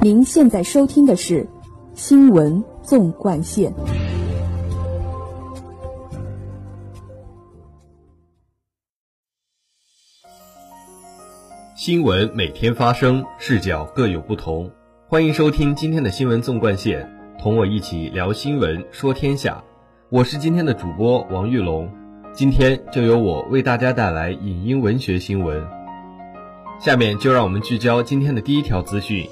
您现在收听的是《新闻纵贯线》。新闻每天发生，视角各有不同。欢迎收听今天的新闻纵贯线，同我一起聊新闻，说天下。我是今天的主播王玉龙，今天就由我为大家带来影音文学新闻。下面就让我们聚焦今天的第一条资讯。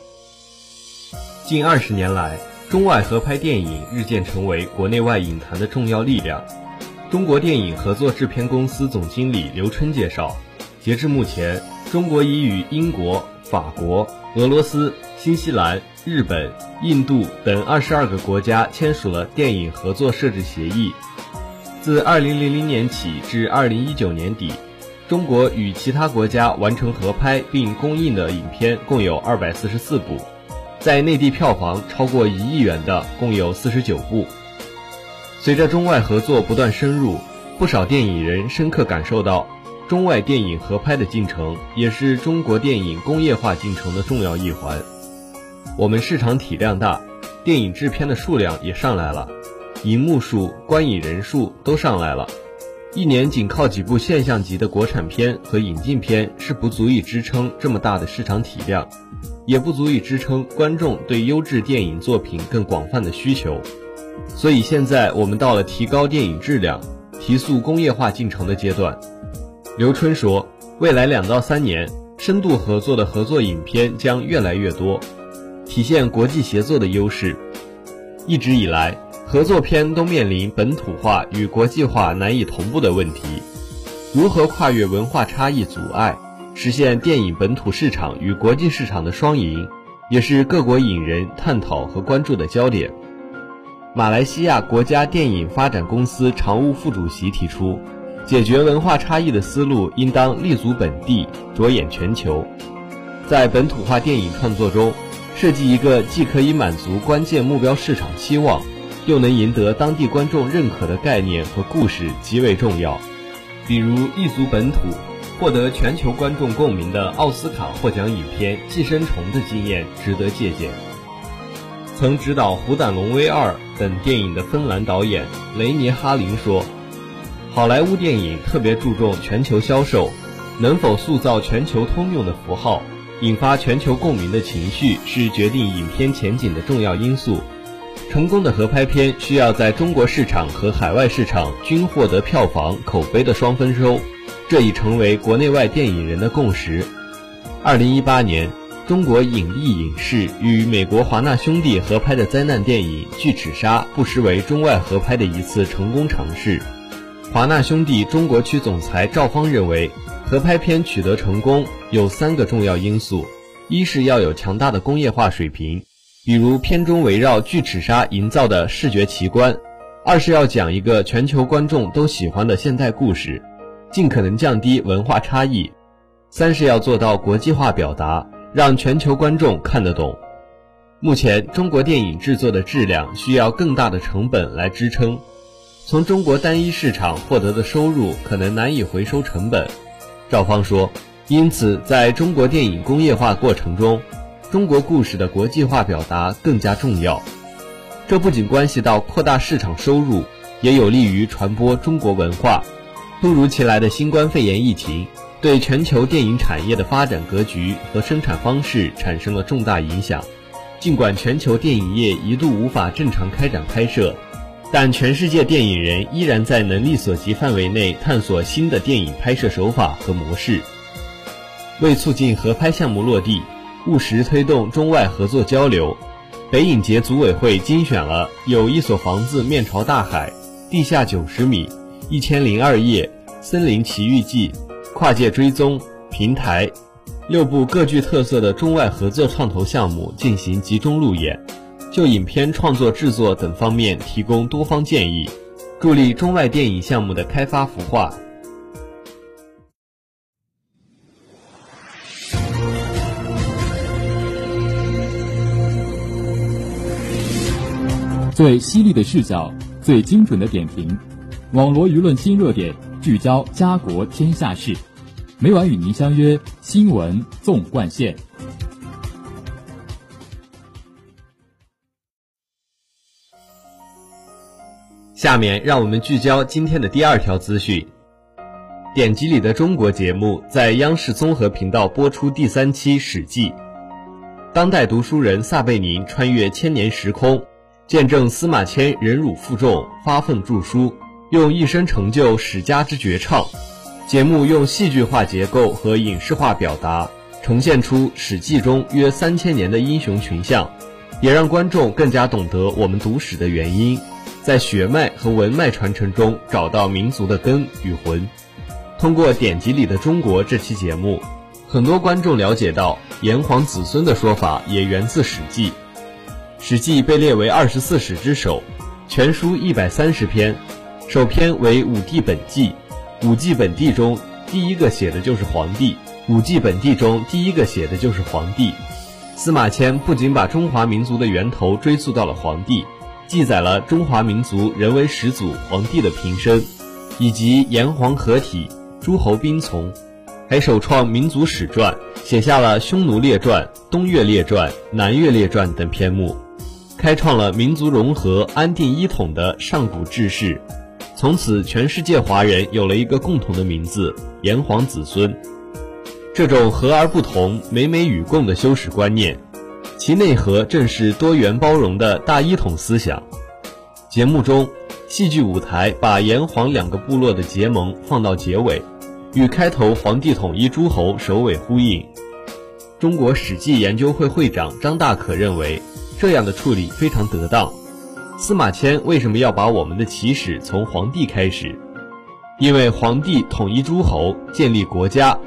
近二十年来，中外合拍电影日渐成为国内外影坛的重要力量。中国电影合作制片公司总经理刘春介绍，截至目前，中国已与英国、法国、俄罗斯、新西兰、日本、印度等二十二个国家签署了电影合作设置协议。自二零零零年起至二零一九年底，中国与其他国家完成合拍并公映的影片共有二百四十四部。在内地票房超过一亿元的共有四十九部。随着中外合作不断深入，不少电影人深刻感受到，中外电影合拍的进程也是中国电影工业化进程的重要一环。我们市场体量大，电影制片的数量也上来了，银幕数、观影人数都上来了。一年仅靠几部现象级的国产片和引进片是不足以支撑这么大的市场体量。也不足以支撑观众对优质电影作品更广泛的需求，所以现在我们到了提高电影质量、提速工业化进程的阶段。刘春说，未来两到三年，深度合作的合作影片将越来越多，体现国际协作的优势。一直以来，合作片都面临本土化与国际化难以同步的问题，如何跨越文化差异阻碍？实现电影本土市场与国际市场的双赢，也是各国影人探讨和关注的焦点。马来西亚国家电影发展公司常务副主席提出，解决文化差异的思路应当立足本地，着眼全球。在本土化电影创作中，设计一个既可以满足关键目标市场期望，又能赢得当地观众认可的概念和故事极为重要。比如立足本土。获得全球观众共鸣的奥斯卡获奖影片《寄生虫》的经验值得借鉴。曾执导《虎胆龙威二》等电影的芬兰导演雷尼哈林说：“好莱坞电影特别注重全球销售，能否塑造全球通用的符号，引发全球共鸣的情绪，是决定影片前景的重要因素。成功的合拍片需要在中国市场和海外市场均获得票房、口碑的双丰收。”这已成为国内外电影人的共识。二零一八年，中国影艺影视与美国华纳兄弟合拍的灾难电影《巨齿鲨》，不失为中外合拍的一次成功尝试。华纳兄弟中国区总裁赵方认为，合拍片取得成功有三个重要因素：一是要有强大的工业化水平，比如片中围绕巨齿鲨营造的视觉奇观；二是要讲一个全球观众都喜欢的现代故事。尽可能降低文化差异，三是要做到国际化表达，让全球观众看得懂。目前中国电影制作的质量需要更大的成本来支撑，从中国单一市场获得的收入可能难以回收成本。赵芳说，因此在中国电影工业化过程中，中国故事的国际化表达更加重要。这不仅关系到扩大市场收入，也有利于传播中国文化。突如其来的新冠肺炎疫情，对全球电影产业的发展格局和生产方式产生了重大影响。尽管全球电影业一度无法正常开展拍摄，但全世界电影人依然在能力所及范围内探索新的电影拍摄手法和模式。为促进合拍项目落地，务实推动中外合作交流，北影节组委会精选了有一所房子面朝大海，地下九十米。一千零二夜、森林奇遇记、跨界追踪、平台，六部各具特色的中外合作创投项目进行集中路演，就影片创作制作等方面提供多方建议，助力中外电影项目的开发孵化。最犀利的视角，最精准的点评。网络舆论新热点聚焦家国天下事。每晚与您相约新闻纵贯线。下面让我们聚焦今天的第二条资讯。典籍里的中国节目在央视综合频道播出第三期史记。当代读书人撒贝宁穿越千年时空见证司马迁忍辱负重发奋著书。用一生成就史家之绝唱。节目用戏剧化结构和影视化表达，呈现出《史记》中约三千年的英雄群像，也让观众更加懂得我们读史的原因，在血脉和文脉传承中找到民族的根与魂。通过典籍里的中国这期节目，很多观众了解到炎黄子孙的说法也源自《史记》。《史记》被列为二十四史之首，全书一百三十篇，首篇为《武帝本纪》。《武纪本纪》中第一个写的就是皇帝，《武纪本纪》中第一个写的就是皇帝。司马迁不仅把中华民族的源头追溯到了皇帝，记载了中华民族人为始祖皇帝的平生，以及炎黄合体。诸侯兵从，还首创民族史传，写下了《匈奴列传》《东岳列传》《南岳列传》等篇目，开创了民族融合、安定一统的上古志士。从此，全世界华人有了一个共同的名字——炎黄子孙。这种和而不同、美美与共的修史观念，其内核正是多元包容的大一统思想。节目中，戏剧舞台把炎黄两个部落的结盟放到结尾。与开头皇帝统一诸侯首尾呼应。中国史记研究会会长张大可认为，这样的处理非常得当。司马迁为什么要把我们的起始从皇帝开始？因为皇帝统一诸侯，建立国家，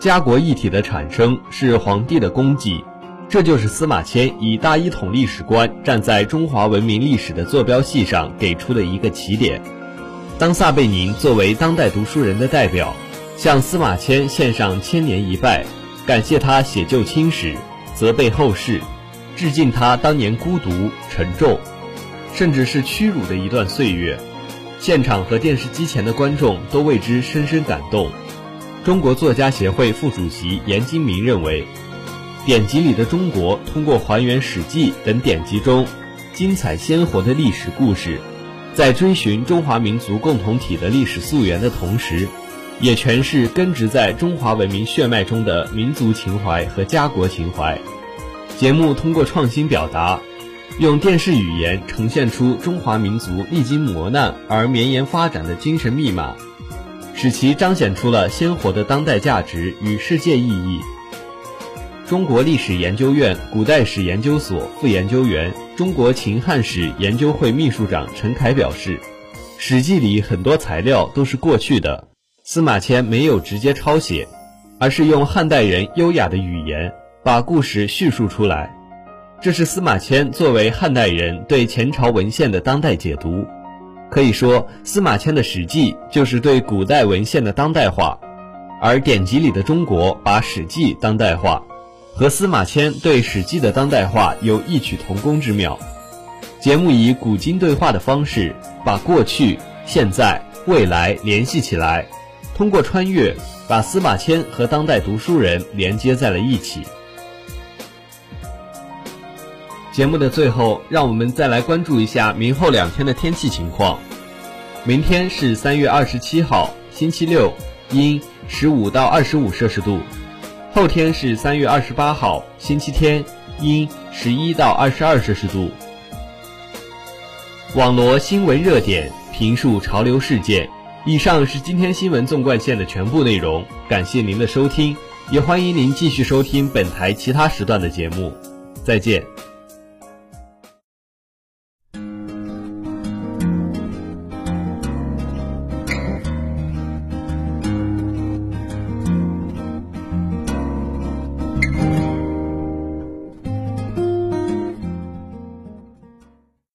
家国一体的产生是皇帝的功绩。这就是司马迁以大一统历史观站在中华文明历史的坐标系上给出的一个起点。当撒贝宁作为当代读书人的代表。向司马迁献上千年一拜，感谢他写就青史，责备后世，致敬他当年孤独、沉重，甚至是屈辱的一段岁月。现场和电视机前的观众都为之深深感动。中国作家协会副主席严金明认为，典籍里的中国通过还原《史记》等典籍中精彩鲜活的历史故事，在追寻中华民族共同体的历史溯源的同时。也诠释根植在中华文明血脉中的民族情怀和家国情怀。节目通过创新表达，用电视语言呈现出中华民族历经磨难而绵延发展的精神密码，使其彰显出了鲜活的当代价值与世界意义。中国历史研究院古代史研究所副研究员、中国秦汉史研究会秘书长陈凯表示，《史记》里很多材料都是过去的。司马迁没有直接抄写，而是用汉代人优雅的语言把故事叙述出来。这是司马迁作为汉代人对前朝文献的当代解读。可以说，司马迁的《史记》就是对古代文献的当代化，而典籍里的中国把《史记》当代化，和司马迁对《史记》的当代化有异曲同工之妙。节目以古今对话的方式，把过去、现在、未来联系起来。通过穿越，把司马迁和当代读书人连接在了一起。节目的最后，让我们再来关注一下明后两天的天气情况。明天是三月二十七号，星期六，阴，十五到二十五摄氏度；后天是三月二十八号，星期天，阴，十一到二十二摄氏度。网罗新闻热点，评述潮流事件。以上是今天新闻纵贯线的全部内容，感谢您的收听，也欢迎您继续收听本台其他时段的节目，再见。